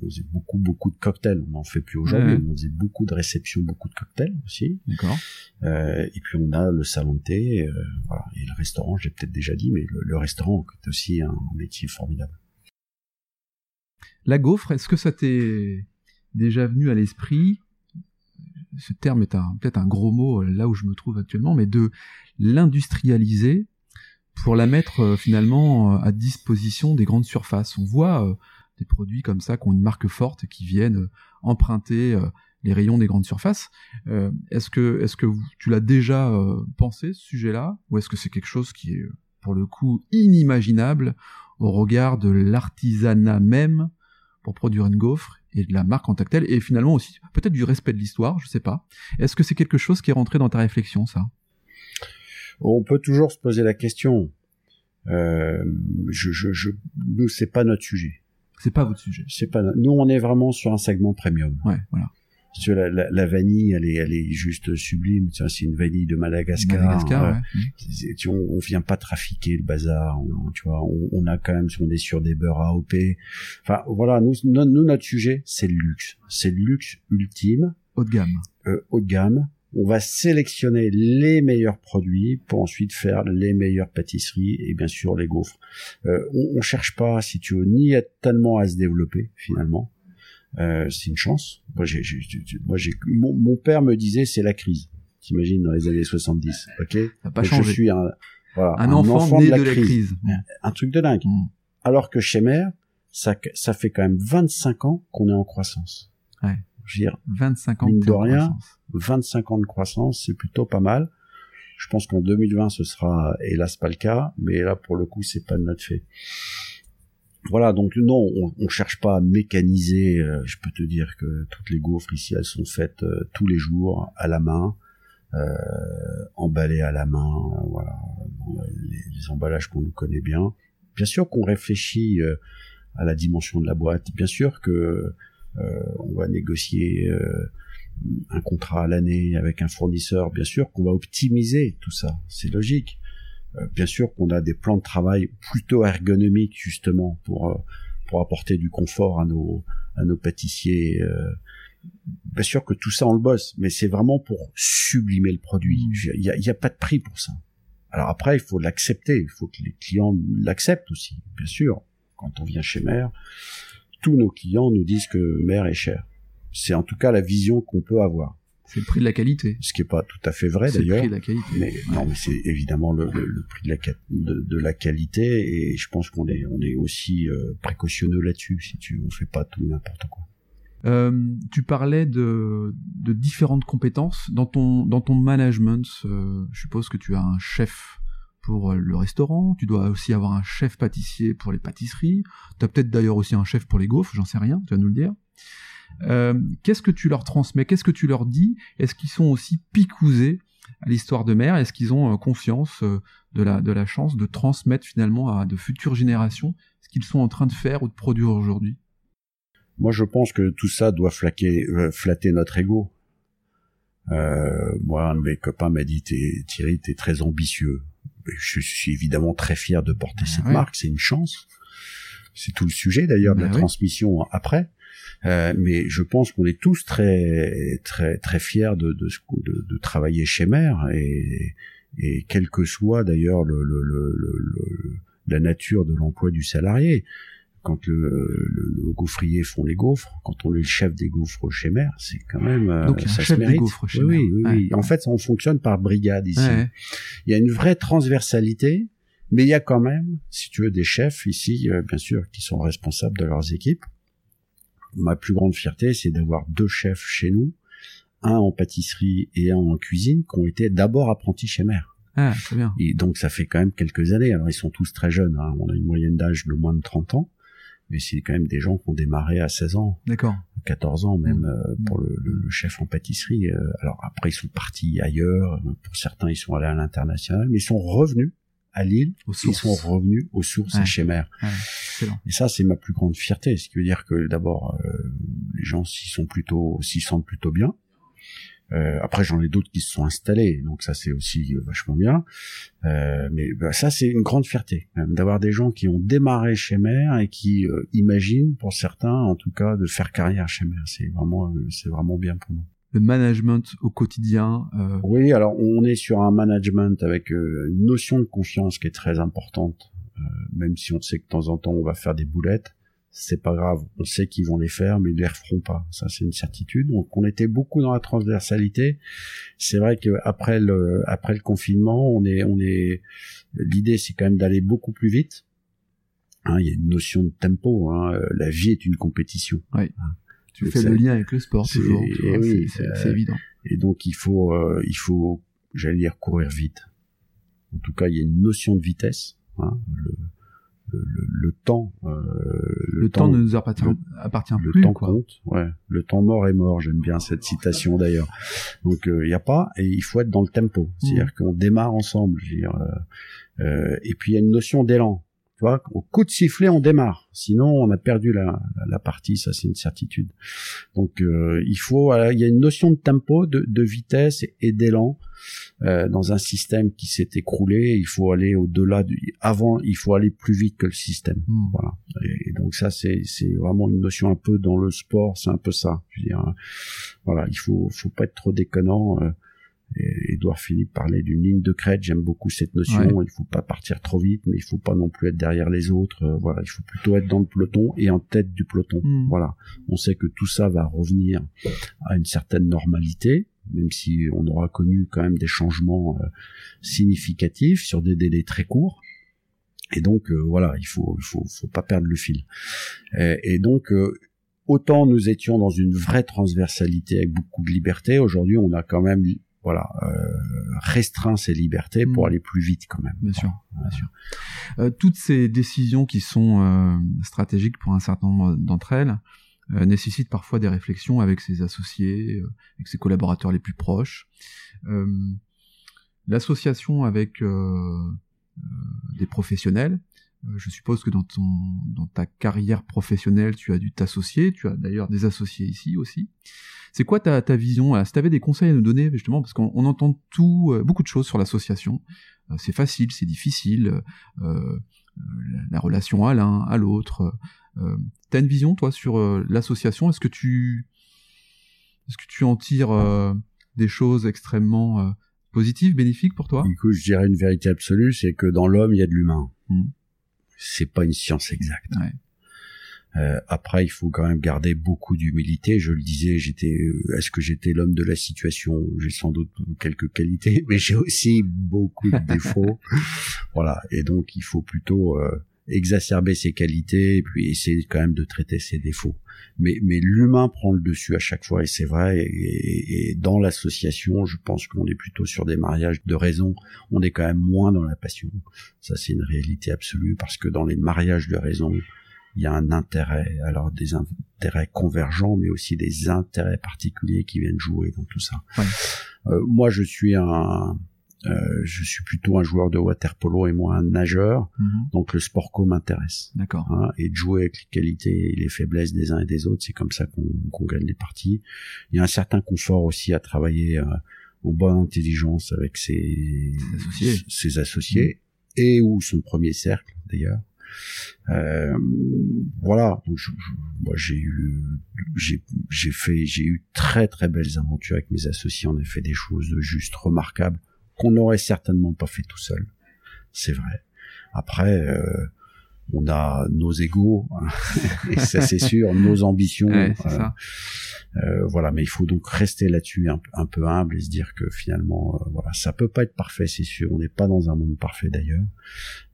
on faisait beaucoup beaucoup de cocktails. On n'en fait plus aujourd'hui. On faisait beaucoup de réceptions, beaucoup de cocktails aussi. D'accord. Euh, et puis on a le salon de thé, voilà. Et le restaurant, j'ai peut-être déjà dit, mais le, le restaurant est aussi un métier formidable. La gaufre, est-ce que ça t'est déjà venu à l'esprit Ce terme est peut-être un gros mot euh, là où je me trouve actuellement, mais de l'industrialiser pour la mettre finalement à disposition des grandes surfaces. On voit des produits comme ça qui ont une marque forte et qui viennent emprunter les rayons des grandes surfaces. est-ce que, est-ce que tu l'as déjà pensé ce sujet-là, ou est-ce que c'est quelque chose qui est pour le coup inimaginable au regard de l'artisanat même pour produire une gaufre et de la marque en tant que telle, et finalement aussi peut-être du respect de l'histoire, je sais pas. Est-ce que c'est quelque chose qui est rentré dans ta réflexion, ça? On peut toujours se poser la question. Euh, je, je, je, nous, c'est pas notre sujet. C'est pas votre sujet. C'est pas. Nous, on est vraiment sur un segment premium. Ouais, voilà la, la, la, vanille, elle est, elle est juste sublime. C'est une vanille de Madagascar. Madagascar ouais. on, on, vient pas trafiquer le bazar. On, tu vois, on, on, a quand même, on est sur des beurres AOP. Enfin, voilà, nous, nous notre sujet, c'est le luxe. C'est le luxe ultime. Haut de gamme. Euh, haut de gamme. On va sélectionner les meilleurs produits pour ensuite faire les meilleures pâtisseries et bien sûr les gaufres. Euh, on, on cherche pas, si tu veux, ni être tellement à se développer finalement euh, c'est une chance. Moi, j'ai, moi, j'ai, mon, mon, père me disait c'est la crise. T'imagines dans les années 70, ok? Ça pas changé. Je suis un, voilà, un, enfant, né de, la, crise. Un truc de dingue. Mm. Alors que chez Mère, ça, ça fait quand même 25 ans qu'on est en croissance. Ouais. Je veux dire, 25 ans de rien, 25 ans de croissance, c'est plutôt pas mal. Je pense qu'en 2020, ce sera hélas pas le cas, mais là, pour le coup, c'est pas de notre fait voilà, donc non, on, on cherche pas à mécaniser. Euh, je peux te dire que toutes les gaufres ici, elles sont faites euh, tous les jours à la main, euh, emballées à la main. voilà, les, emballages qu'on nous connaît bien. Bien sûr qu'on réfléchit à la dimension de la boîte. Bien sûr que on va négocier un contrat à l'année avec un fournisseur. Bien sûr qu'on va optimiser tout ça. C'est logique. Euh, bien sûr qu'on a des plans de travail plutôt ergonomiques justement pour euh, pour apporter du confort à nos à nos pâtissiers. Euh. bien sûr que tout ça on le bosse, mais c'est vraiment pour sublimer le produit. Mmh. Il y a, y a pas de prix pour ça. Alors après, il faut l'accepter, il faut que les clients l'acceptent aussi, bien sûr. Quand on vient chez Mère, tous nos clients nous disent que Mère est cher. C'est en tout cas la vision qu'on peut avoir. C'est le prix de la qualité. Ce qui est pas tout à fait vrai d'ailleurs. C'est le prix de la qualité. Mais non, mais c'est évidemment le, le, prix de la, de, de, la qualité et je pense qu'on est on est aussi euh, précautionneux là-dessus. Si tu on fait pas tout n'importe quoi. Euh, tu parlais de, de différentes compétences dans ton dans ton management. Euh, je suppose que tu as un chef pour le restaurant, tu dois aussi avoir un chef pâtissier pour les pâtisseries, tu as peut-être d'ailleurs aussi un chef pour les gaufres, j'en sais rien, tu vas nous le dire. Euh, qu'est-ce que tu leur transmets? Qu'est-ce que tu leur dis? Est-ce qu'ils sont aussi picousés à l'histoire de mer Est-ce qu'ils ont euh, confiance euh, de la, de la chance de transmettre finalement à de futures générations ce qu'ils sont en train de faire ou de produire aujourd'hui? Moi, je pense que tout ça doit flaquer, flatter notre ego. moi, un de mes copains m'a dit Thierry, t'es très ambitieux. Je suis évidemment très fier de porter ah cette marque, c'est une chance. C'est tout le sujet d'ailleurs de la transmission après. Euh, mais je pense qu'on est tous très très très fiers de de, de, de travailler chez Mère et, et quelle que soit d'ailleurs le, le, le, la nature de l'emploi du salarié. Quand le, le, gaufrier font les gaufres, quand on est le chef des gaufres chez Mère, c'est quand même euh, Donc, ça se mérite. chez oui, oui, oui, En fait, on fonctionne par brigade ici. Il y a une vraie transversalité, mais il y a quand même, si tu veux, des chefs ici, euh, bien sûr, qui sont responsables de leurs équipes ma plus grande fierté, c'est d'avoir deux chefs chez nous, un en pâtisserie et un en cuisine, qui ont été d'abord apprentis chez Mère. Ah, très bien. Et donc ça fait quand même quelques années. Alors ils sont tous très jeunes. Hein. On a une moyenne d'âge de moins de 30 ans, mais c'est quand même des gens qui ont démarré à 16 ans, d'accord, 14 ans même mmh. euh, pour le, le, chef en pâtisserie. Euh. alors après ils sont partis ailleurs. Pour certains ils sont allés à l'international, mais ils sont revenus à Lille, ils sont revenus aux sources ouais. chez Mère. Et ça, c'est ma plus grande fierté. Ce qui veut dire que d'abord, euh, les gens s'y sont plutôt, s'y sentent plutôt bien. Euh, après, j'en ai d'autres qui se sont installés, donc ça c'est aussi vachement bien. Euh, mais bah, ça, c'est une grande fierté d'avoir des gens qui ont démarré chez Mère et qui euh, imaginent, pour certains, en tout cas, de faire carrière chez Mère. C'est vraiment, euh, c'est vraiment bien pour nous le management au quotidien euh... Oui, alors on est sur un management avec euh, une notion de confiance qui est très importante, euh, même si on sait que de temps en temps on va faire des boulettes, c'est pas grave. On sait qu'ils vont les faire, mais ils les referont pas. Ça, c'est une certitude. Donc, on était beaucoup dans la transversalité. C'est vrai que après le après le confinement, on est on est l'idée, c'est quand même d'aller beaucoup plus vite. Hein, il y a une notion de tempo. Hein. La vie est une compétition. Oui. Hein. Tu fais le lien avec le sport toujours. oui, c'est euh, évident. Et donc, il faut euh, il faut, j'allais dire courir vite. En tout cas, il y a une notion de vitesse. Hein. Le, le, temps, euh, le, temps, ne nous appartient, appartient le plus. temps quoi. compte, ouais. Le temps mort est mort. J'aime bien cette citation d'ailleurs. Donc il euh, n'y a pas et il faut être dans le tempo. C'est-à-dire mmh. qu'on démarre ensemble. Je veux dire, euh, euh, et puis il y a une notion d'élan. Tu vois, au coup de sifflet, on démarre. Sinon, on a perdu la, la, partie. Ça, c'est une certitude. Donc, euh, il faut, il y a une notion de tempo, de, de vitesse et, d'élan euh, dans un système qui s'est écroulé. Il faut aller au-delà du. Avant, il faut aller plus vite que le système. Hmm. Voilà. Et, donc ça, c'est c'est vraiment une notion un peu dans le sport. C'est un peu ça. Je veux dire, voilà, il faut faut pas être trop déconnant. Édouard Philippe parlait d'une ligne de crête. J'aime beaucoup cette notion. Il faut pas partir trop vite, mais il faut pas non plus être derrière les autres. Euh, voilà, il faut plutôt être dans le peloton et en tête du peloton. Hmm. Voilà. On sait que tout ça va revenir à une certaine normalité, même si on aura connu quand même des changements euh, significatifs sur des délais très courts. Et donc euh, voilà, il faut, il faut, faut pas perdre le fil. Et, et donc autant nous étions dans une vraie transversalité avec beaucoup de liberté, aujourd'hui on a quand même voilà, euh, restreint ses libertés pour mm. aller plus vite quand même. Bien sûr, bien sûr. Euh, toutes ces décisions qui sont euh, stratégiques pour un certain nombre d'entre elles nécessitent parfois des réflexions avec ses associés, avec ses collaborateurs les plus proches. L'association avec des professionnels, je suppose que dans ton dans ta carrière professionnelle, tu as dû t'associer. Tu as d'ailleurs des associés ici aussi. C'est quoi ta, ta vision? Si tu avais des conseils à nous donner, justement, parce qu'on entend tout, euh, beaucoup de choses sur l'association. Euh, c'est facile, c'est difficile. Euh, la relation à l'un, à l'autre. Euh, T'as une vision, toi, sur l'association? Est-ce que tu, est-ce que tu en tires des choses extrêmement positives, bénéfiques pour toi? Du coup, je dirais une vérité absolue, c'est que dans l'homme, il y a de l'humain. Mmh. C'est pas une science exacte. Ouais. Euh, après, il faut quand même garder beaucoup d'humilité. Je le disais, j'étais, euh, est-ce que j'étais l'homme de la situation? J'ai sans doute quelques qualités, mais j'ai aussi beaucoup de défauts. voilà, et donc il faut plutôt euh, exacerber ses qualités et puis essayer quand même de traiter ses défauts. Mais, mais l'humain prend le dessus à chaque fois et c'est vrai. Et, et dans l'association, je pense qu'on est plutôt sur des mariages de raison. On est quand même moins dans la passion. Ça, c'est une réalité absolue parce que dans les mariages de raison, il y a un intérêt, alors des intérêts convergents, mais aussi des intérêts particuliers qui viennent jouer dans tout ça. Euh, moi, je suis un, euh, je suis plutôt un joueur de water polo et moi un nageur, mhm. donc le sport co m'intéresse. D'accord. Hein, et de jouer avec les qualités et les faiblesses des uns et des autres, c'est comme ça qu'on gagne les parties. Il y a un certain confort aussi à travailler euh, en bonne intelligence avec ses, associés, ses associés mhm. et ou son premier cercle d'ailleurs. Euh, voilà, moi j'ai eu, j'ai fait, j'ai eu très très belles aventures avec mes associés. On a fait des choses juste remarquables qu'on n'aurait certainement pas fait tout seul. C'est vrai. Après, euh, on a nos égaux, hein, et ça c'est sûr, nos ambitions. Ouais, ça. Euh, voilà, mais il faut donc rester là-dessus un, peu humble et se dire que finalement, euh, voilà, ça peut pas être parfait, c'est sûr. On n'est pas dans un monde parfait d'ailleurs,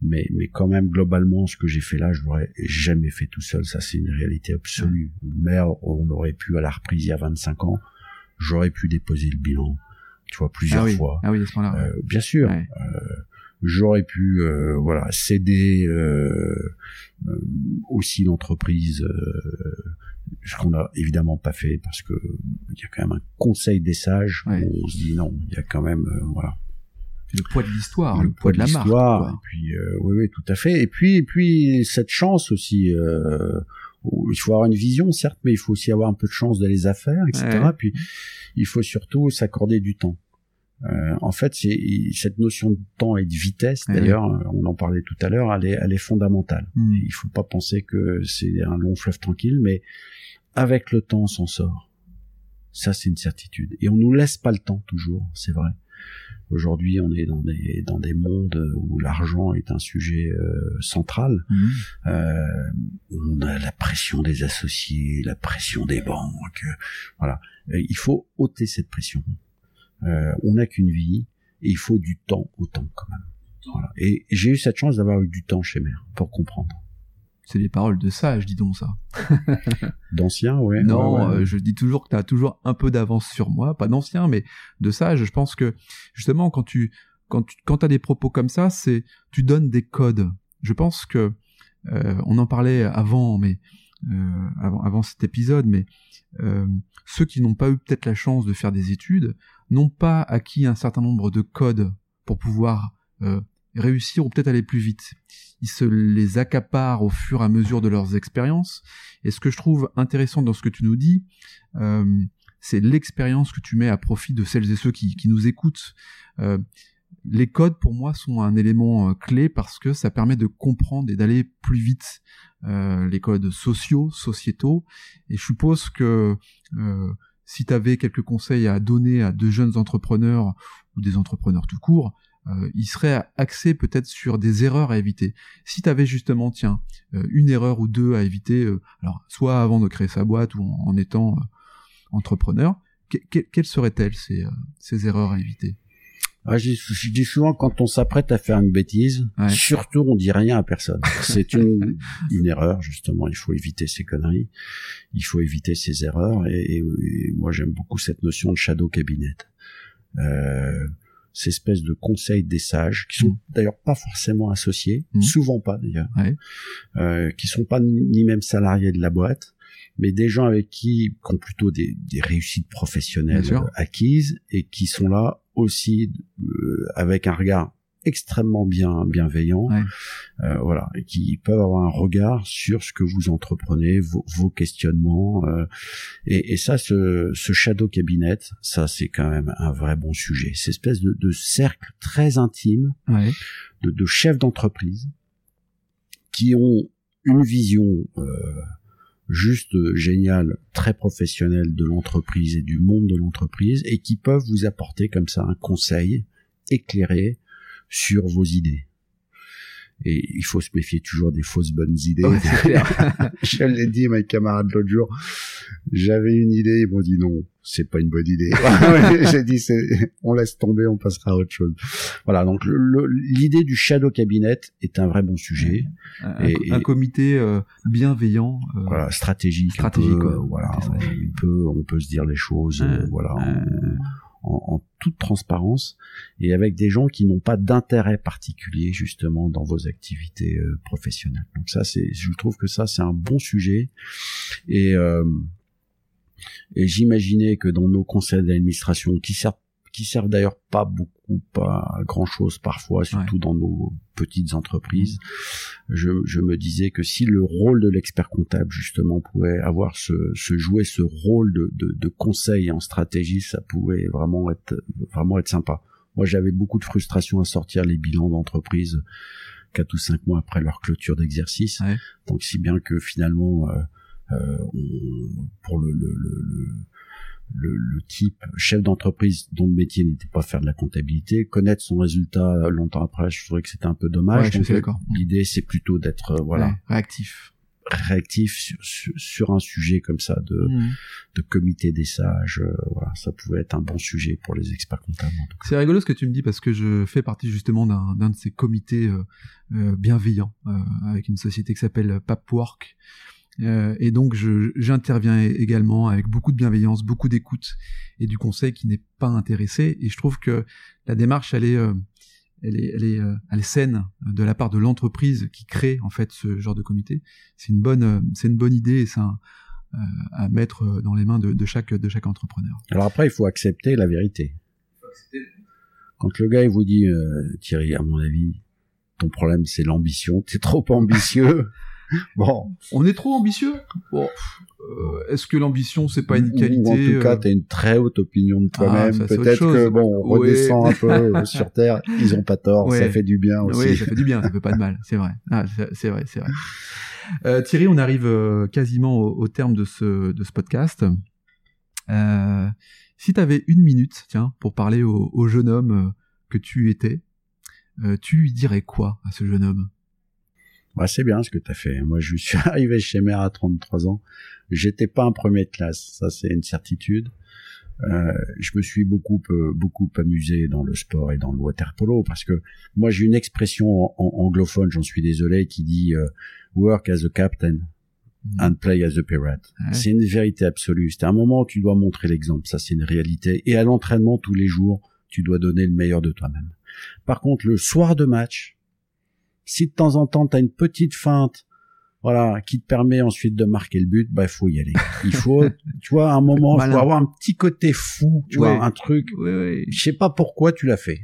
mais mais quand même globalement, ce que j'ai fait là, je l'aurais jamais fait tout seul. Ça, c'est une réalité absolue. Mais on aurait pu à la reprise il y a 25 ans, j'aurais pu déposer le bilan, tu vois, plusieurs ah fois. Ah oui, à ce moment-là. Euh, bien sûr. Euh, j'aurais pu euh, voilà céder aussi l'entreprise ce qu'on a évidemment pas fait parce que il y a quand même un conseil des sages où on se dit non il y a quand même voilà le poids de l'histoire le, poids, de, la marque et puis oui oui tout à fait et puis et puis cette chance aussi il faut avoir une vision certes mais il faut aussi avoir un peu de chance dans les affaires etc puis il faut surtout s'accorder du temps euh, en fait, c'est cette notion de temps et de vitesse. D'ailleurs, euh, on en parlait tout à l'heure, elle est, elle est fondamentale. Mm. Il faut pas penser que c'est un long fleuve tranquille, mais avec le temps, on s'en sort. Ça, c'est une certitude. Et on nous laisse pas le temps toujours, c'est vrai. Aujourd'hui, on est dans des dans des mondes où l'argent est un sujet euh, central. Mhm. Euh, on a la pression des associés, la pression des banques. voilà, Euh, il faut ôter cette pression. Euh, on n'a qu'une vie et il faut du temps au temps quand même. Voilà. Et j'ai eu cette chance d'avoir eu du temps chez Mère pour comprendre. C'est les paroles de sage, dis donc ça. D'anciens, ouais. non, ouais, ouais. euh, je dis toujours que tu as toujours un peu d'avance sur moi, pas d'ancien, mais de sage. Je pense que justement, quand tu quand tu quand as des propos comme ça, c'est tu donnes des codes. Je pense que euh, on en parlait avant, mais euh, avant, avant cet épisode, mais ceux qui n'ont pas eu peut-être la chance de faire des études n'ont pas acquis un certain nombre de codes pour pouvoir réussir ou peut-être aller plus vite. Ils se les accaparent au fur et à mesure de leurs expériences. Et ce que je trouve intéressant dans ce que tu nous dis, euh, c'est l'expérience que tu mets à profit de celles et ceux qui, nous écoutent. Euh, les codes, pour moi, sont un élément euh, clé parce que ça permet de comprendre et d'aller plus vite. Les codes sociaux, sociétaux. Et je suppose que si tu avais quelques conseils à donner à de jeunes entrepreneurs ou des entrepreneurs tout court, euh, ils seraient axés peut-être sur des erreurs à éviter. Si tu avais justement, tiens, euh, une erreur ou deux à éviter, euh, alors soit avant de créer sa boîte ou en, en étant entrepreneur, que- que- quelles seraient-elles ces, ces erreurs à éviter? Ah, je, je dis souvent quand on s'apprête à faire une bêtise, Ouais. surtout on dit rien à personne. C'est une, une erreur justement. Il faut éviter ces conneries. Il faut éviter ces erreurs. Et, et- et moi j'aime beaucoup cette notion de shadow cabinet. Euh, ces espèces de conseils des sages qui sont Mm. d'ailleurs pas forcément associés, Mm. souvent pas d'ailleurs, Ouais. euh, qui sont pas ni même salariés de la boîte, mais des gens avec qui, qui ont plutôt des, des réussites professionnelles acquises et qui sont là aussi euh, avec un regard extrêmement bien bienveillant, Ouais. euh, voilà, et qui peuvent avoir un regard sur ce que vous entreprenez, vos, vos questionnements, euh, et, et ça, ce, ce shadow cabinet, ça c'est quand même un vrai bon sujet. Cette espèce de, de cercle très intime Ouais. de, de chefs d'entreprise qui ont une vision euh, juste géniale, très professionnelle de l'entreprise et du monde de l'entreprise, et qui peuvent vous apporter comme ça un conseil éclairé sur vos idées. Et il faut se méfier toujours des fausses bonnes idées. Ouais. Je l'ai dit à mes camarades l'autre jour. J'avais une idée, ils m'ont dit non, c'est pas une bonne idée. J'ai dit on laisse tomber, on passera à autre chose. Voilà, donc l'idée du shadow cabinet est un vrai bon sujet. un, Et- un et- comité euh, bienveillant. euh, Voilà, stratégique. un peu, voilà, on peut, on peut se dire les choses, euh, voilà. En, en- toute transparence et avec des gens qui n'ont pas d'intérêt particulier justement dans vos activités euh, professionnelles. Donc ça, c'est, je trouve que ça c'est un bon sujet et euh, et j'imaginais que dans nos conseils d'administration qui servent qui servent d'ailleurs pas beaucoup, pas grand chose parfois, surtout dans nos petites entreprises. Je, je me disais que si le rôle de l'expert comptable justement pouvait avoir ce, ce jouer ce rôle de, de, de conseil en stratégie, ça pouvait vraiment être vraiment être sympa. Moi, j'avais beaucoup de frustration à sortir les bilans d'entreprise quatre ou cinq mois après leur clôture d'exercice. Ouais. Donc, si bien que finalement, euh, euh, on- pour le, le, le, le le, le type chef d'entreprise dont le métier n'était pas faire de la comptabilité, connaître son résultat longtemps après, je trouvais que c'était un peu dommage. Ouais, d'accord. L'idée, c'est plutôt d'être euh, voilà Ouais, réactif. réactif sur, sur, sur un sujet comme ça de, Mhm. de comité des sages. euh, voilà, ça pouvait être un bon sujet pour les experts comptables. C'est rigolo ce que tu me dis parce que je fais partie justement d'un d'un de ces comités euh, euh, bienveillants euh, avec une société qui s'appelle Papwork. Euh, et donc j'interviens également avec beaucoup de bienveillance, beaucoup d'écoute et du conseil qui n'est pas intéressé. Et je trouve que la démarche elle est euh, elle est, elle est, euh, elle est saine de la part de l'entreprise qui crée en fait ce genre de comité. C'est une bonne, c'est une bonne idée et c'est euh, à mettre dans les mains de, de chaque de chaque entrepreneur. Alors après, il faut accepter la vérité. Quand le gars il vous dit euh, Thierry, à mon avis, ton problème c'est l'ambition, t'es trop ambitieux. bon, On est trop ambitieux. Bon, euh, est-ce que l'ambition c'est pas une qualité ou en tout cas, euh, t'as une très haute opinion de toi-même. Ah, autre Peut-être que bon, on Ouais. redescend un peu sur terre. Ils ont pas tort, Ouais. ça fait du bien aussi. Oui, ça fait du bien, ça fait pas de mal, c'est vrai. Ah, c'est vrai, c'est vrai. Euh, Thierry, on arrive euh, quasiment au, au terme de ce de ce podcast. Euh, Si tu avais une minute, tiens, pour parler au, jeune homme euh, que tu étais, euh, tu lui dirais quoi à ce jeune homme? Bah, c'est bien ce que tu as fait. Moi, je suis arrivé chez Mère à 33 ans. J'étais pas un premier de classe, ça c'est une certitude. Euh, je me suis beaucoup euh, beaucoup amusé dans le sport et dans le water polo parce que moi j'ai une expression en, anglophone, j'en suis désolé, qui dit euh, work as a captain mm. and play as a pirate. C'est une vérité absolue. C'est un moment où tu dois montrer l'exemple, ça c'est une réalité. Et à l'entraînement tous les jours, tu dois donner le meilleur de toi-même. Par contre, le soir de match, si de temps en temps tu as une petite feinte voilà, qui te permet ensuite de marquer le but, bah il faut y aller. Il faut, tu vois, à un moment, il faut avoir un petit côté fou, tu vois, un truc. Oui, Je sais pas pourquoi tu l'as fait.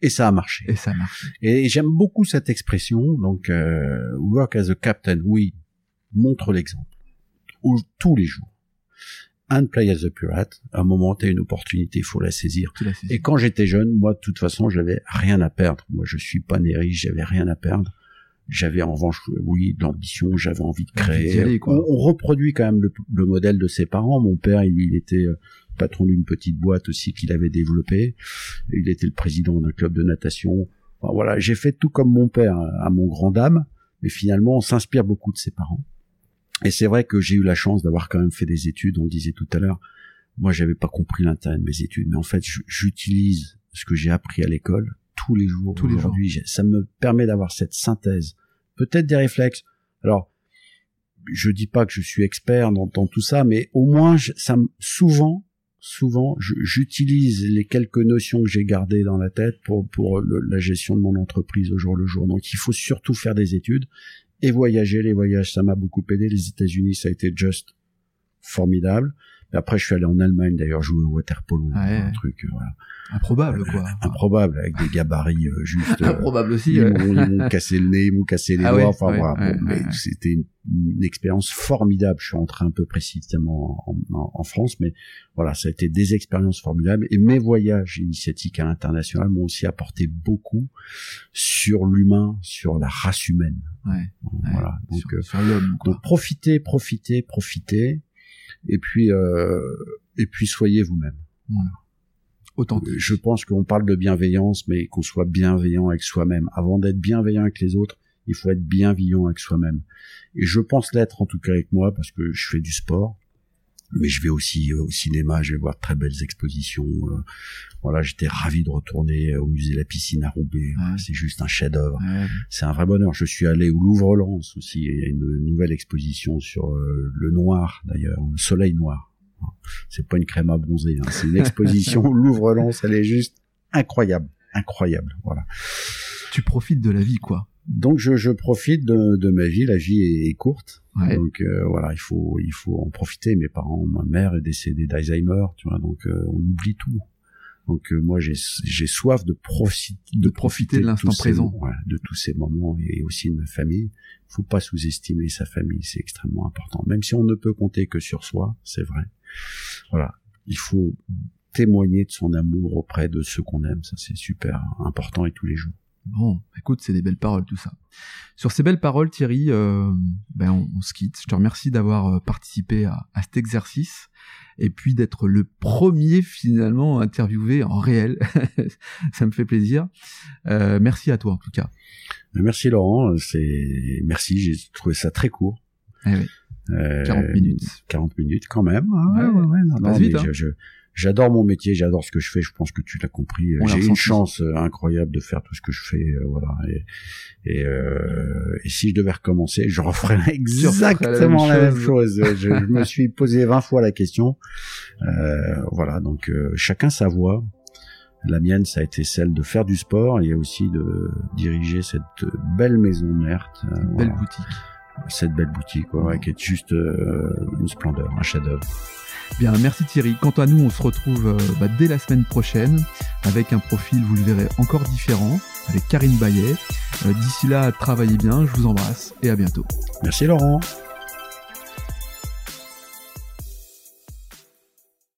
Et ça a marché. Et ça marche. Et j'aime beaucoup cette expression. Donc, euh, work as a captain, oui, montre l'exemple. Tous les jours. And play as a pirate. À un moment, t'as une opportunité, il faut la saisir. Et quand j'étais jeune, moi, de toute façon, j'avais rien à perdre. Moi, je suis pas né riche, j'avais rien à perdre. J'avais en revanche, oui, de l'ambition, j'avais envie de créer. On, reproduit quand même le, modèle de ses parents. Mon père, il, il était euh, patron d'une petite boîte aussi qu'il avait développée. Il était le président d'un club de natation. voilà, j'ai fait tout comme mon père, à mon grand dame. Mais finalement, on s'inspire beaucoup de ses parents. Et c'est vrai que j'ai eu la chance d'avoir quand même fait des études. On disait tout à l'heure, moi, j'avais pas compris l'intérêt de mes études, mais en fait, j'utilise ce que j'ai appris à l'école tous les jours. Tous aujourd'hui, ça me permet d'avoir cette synthèse, peut-être des réflexes. Alors, je dis pas que je suis expert dans, tout ça, mais au moins, ça souvent, souvent, j'utilise les quelques notions que j'ai gardées dans la tête pour pour la gestion de mon entreprise au jour le jour. Donc, il faut surtout faire des études et voyager. Les voyages, ça m'a beaucoup aidé. Les États-Unis, ça a été juste formidable après, je suis allé en Allemagne d'ailleurs jouer au water polo, un truc euh, voilà. Improbable quoi. Euh, improbable avec des gabarits euh, juste. Improbable aussi. Ils m'ont cassé le nez, ils m'ont cassé les ah doigts. enfin voilà. mais c'était une, expérience formidable. Je suis rentré un peu précisément en, en, France, mais voilà, ça a été des expériences formidables. Et mes voyages initiatiques à l'international m'ont aussi apporté beaucoup sur l'humain, sur la race humaine. Voilà. Donc, sur, sur l'homme. Donc profitez, profitez, profitez et puis euh, et puis soyez vous-même. Voilà. Authentique. Je pense qu'on parle de bienveillance, mais qu'on soit bienveillant avec soi-même. Avant d'être bienveillant avec les autres, il faut être bienveillant avec soi-même. Et je pense l'être en tout cas avec moi parce que je fais du sport mais je vais aussi euh, au cinéma, je vais voir de très belles expositions. Euh, voilà, j'étais ravi de retourner au musée La Piscine à Roubaix. C'est juste un chef-d'œuvre. C'est un vrai bonheur. Je suis allé au Louvre-Lens aussi. Il y a une nouvelle exposition sur euh, le noir d'ailleurs, le soleil noir. C'est pas une crème à bronzer, hein. c'est une exposition Louvre-Lens. Elle est juste incroyable, incroyable. Voilà. Tu profites de la vie, quoi donc je, je profite de, de, ma vie. La vie est, courte, donc euh, voilà, il faut il faut en profiter. Mes parents, ma mère est décédée d'Alzheimer, tu vois, donc euh, on oublie tout. Donc euh, moi j'ai soif de, profiter de, profiter de l'instant présent, de tous ces moments et aussi de ma famille. Il faut pas sous-estimer sa famille, c'est extrêmement important. Même si on ne peut compter que sur soi, c'est vrai. Voilà, il faut témoigner de son amour auprès de ceux qu'on aime, ça c'est super important et tous les jours. Bon, écoute, c'est des belles paroles tout ça. Sur ces belles paroles, Thierry, euh, ben on, se quitte. Je te remercie d'avoir euh, participé à, cet exercice et puis d'être le premier finalement interviewé en réel. ça me fait plaisir. Euh, merci à toi en tout cas. Merci Laurent. C'est merci. J'ai trouvé ça très court. Eh oui. 40 minutes. 40 minutes quand même. ouais, ouais, ouais, non, vite, hein. je, j'adore mon métier, j'adore ce que je fais. Je pense que tu l'as compris. J'ai une chance euh, incroyable de faire tout ce que je fais, euh, voilà. Et, euh, et, si je devais recommencer, je referais exactement la même, chose. je, me suis posé 20 fois la question. voilà, donc chacun sa voix. La mienne, ça a été celle de faire du sport et aussi de diriger cette belle maison mère. belle boutique. Cette belle boutique, quoi, qui est juste une splendeur, un chef-d'œuvre. Bien, merci Thierry. Quant à nous, on se retrouve euh, bah, dès la semaine prochaine avec un profil, vous le verrez, encore différent, avec Karine Bayet. Euh, d'ici là, travaillez bien, je vous embrasse et à bientôt. Merci Laurent.